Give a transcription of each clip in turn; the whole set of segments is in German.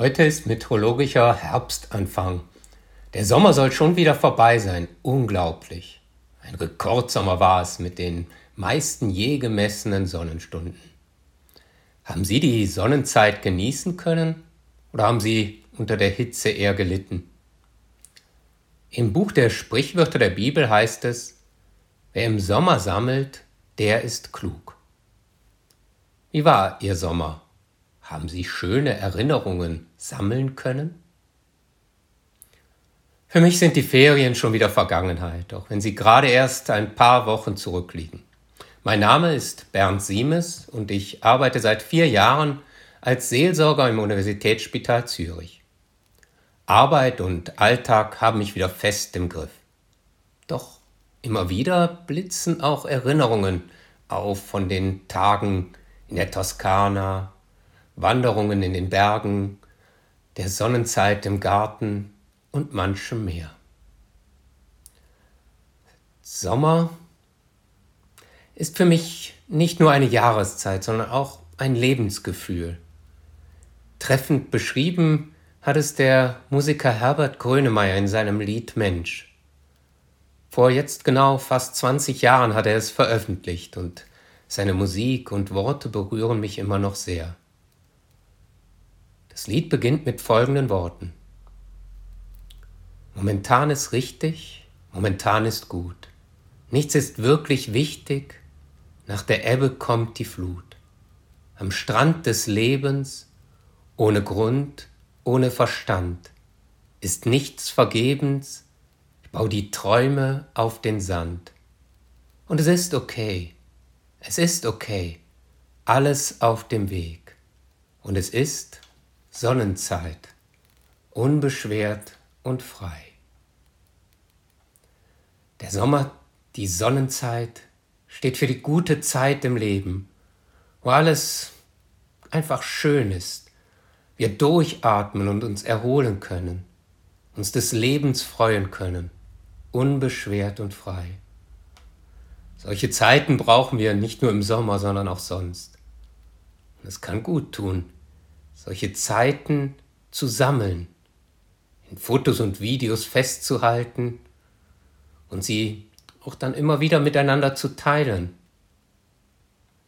Heute ist meteorologischer Herbstanfang. Der Sommer soll schon wieder vorbei sein. Unglaublich. Ein Rekordsommer war es mit den meisten je gemessenen Sonnenstunden. Haben Sie die Sonnenzeit genießen können oder haben Sie unter der Hitze eher gelitten? Im Buch der Sprichwörter der Bibel heißt es, wer im Sommer sammelt, der ist klug. Wie war Ihr Sommer? Haben Sie schöne Erinnerungen sammeln können? Für mich sind die Ferien schon wieder Vergangenheit, auch wenn sie gerade erst ein paar Wochen zurückliegen. Mein Name ist Bernd Siemes und ich arbeite seit vier Jahren als Seelsorger im Universitätsspital Zürich. Arbeit und Alltag haben mich wieder fest im Griff. Doch immer wieder blitzen auch Erinnerungen auf von den Tagen in der Toskana, Wanderungen in den Bergen, der Sonnenzeit im Garten und manchem mehr. Sommer ist für mich nicht nur eine Jahreszeit, sondern auch ein Lebensgefühl. Treffend beschrieben hat es der Musiker Herbert Grönemeyer in seinem Lied Mensch. Vor jetzt genau fast 20 Jahren hat er es veröffentlicht und seine Musik und Worte berühren mich immer noch sehr. Das Lied beginnt mit folgenden Worten. Momentan ist richtig, momentan ist gut. Nichts ist wirklich wichtig, nach der Ebbe kommt die Flut. Am Strand des Lebens, ohne Grund, ohne Verstand, ist nichts vergebens, ich bau die Träume auf den Sand. Und es ist okay, es ist okay, alles auf dem Weg. Und es ist Sonnenzeit, unbeschwert und frei. Der Sommer, die Sonnenzeit, steht für die gute Zeit im Leben, wo alles einfach schön ist, wir durchatmen und uns erholen können, uns des Lebens freuen können, unbeschwert und frei. Solche Zeiten brauchen wir nicht nur im Sommer, sondern auch sonst. Es kann gut tun, solche Zeiten zu sammeln, in Fotos und Videos festzuhalten und sie auch dann immer wieder miteinander zu teilen.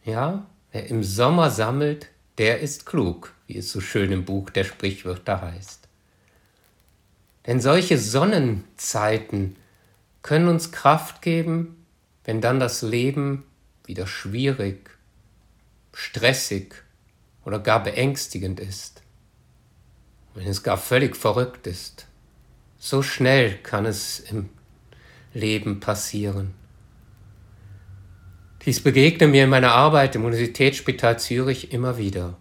Ja, wer im Sommer sammelt, der ist klug, wie es so schön im Buch der Sprichwörter heißt. Denn solche Sonnenzeiten können uns Kraft geben, wenn dann das Leben wieder schwierig, stressig oder gar beängstigend ist, wenn es gar völlig verrückt ist. So schnell kann es im Leben passieren. Dies begegnet mir in meiner Arbeit im Universitätsspital Zürich immer wieder.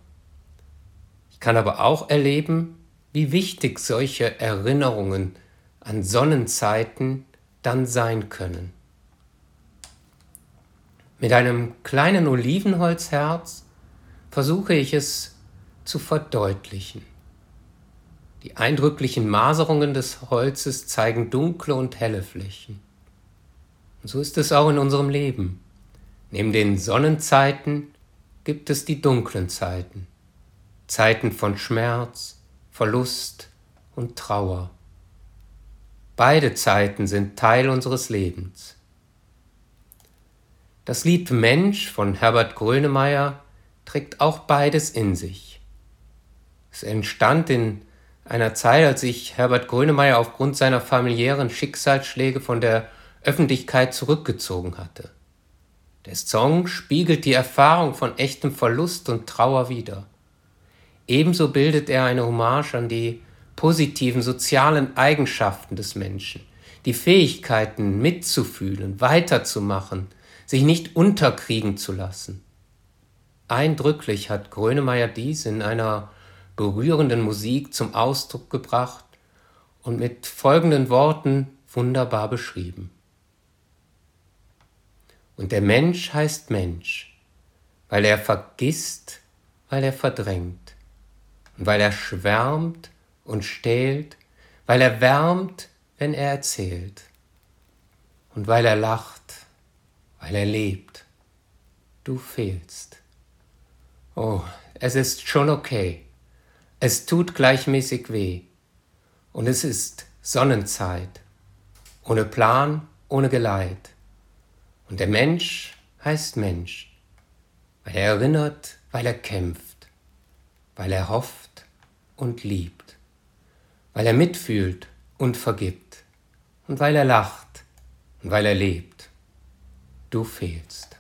Ich kann aber auch erleben, wie wichtig solche Erinnerungen an Sonnenzeiten dann sein können. Mit einem kleinen Olivenholzherz versuche ich es zu verdeutlichen. Die eindrücklichen Maserungen des Holzes zeigen dunkle und helle Flächen. Und so ist es auch in unserem Leben. Neben den Sonnenzeiten gibt es die dunklen Zeiten, Zeiten von Schmerz, Verlust und Trauer. Beide Zeiten sind Teil unseres Lebens. Das Lied Mensch von Herbert Grönemeyer trägt auch beides in sich. Es entstand in einer Zeit, als sich Herbert Grönemeyer aufgrund seiner familiären Schicksalsschläge von der Öffentlichkeit zurückgezogen hatte. Der Song spiegelt die Erfahrung von echtem Verlust und Trauer wider. Ebenso bildet er eine Hommage an die positiven sozialen Eigenschaften des Menschen, die Fähigkeiten mitzufühlen, weiterzumachen, sich nicht unterkriegen zu lassen. Eindrücklich hat Grönemeyer dies in einer berührenden Musik zum Ausdruck gebracht und mit folgenden Worten wunderbar beschrieben. Und der Mensch heißt Mensch, weil er vergisst, weil er verdrängt und weil er schwärmt und stählt, weil er wärmt, wenn er erzählt und weil er lacht, weil er lebt. Du fehlst. Oh, es ist schon okay. Es tut gleichmäßig weh. Und es ist Sonnenzeit. Ohne Plan, ohne Geleit. Und der Mensch heißt Mensch, weil er erinnert, weil er kämpft, weil er hofft und liebt, weil er mitfühlt und vergibt und weil er lacht und weil er lebt. Du fehlst.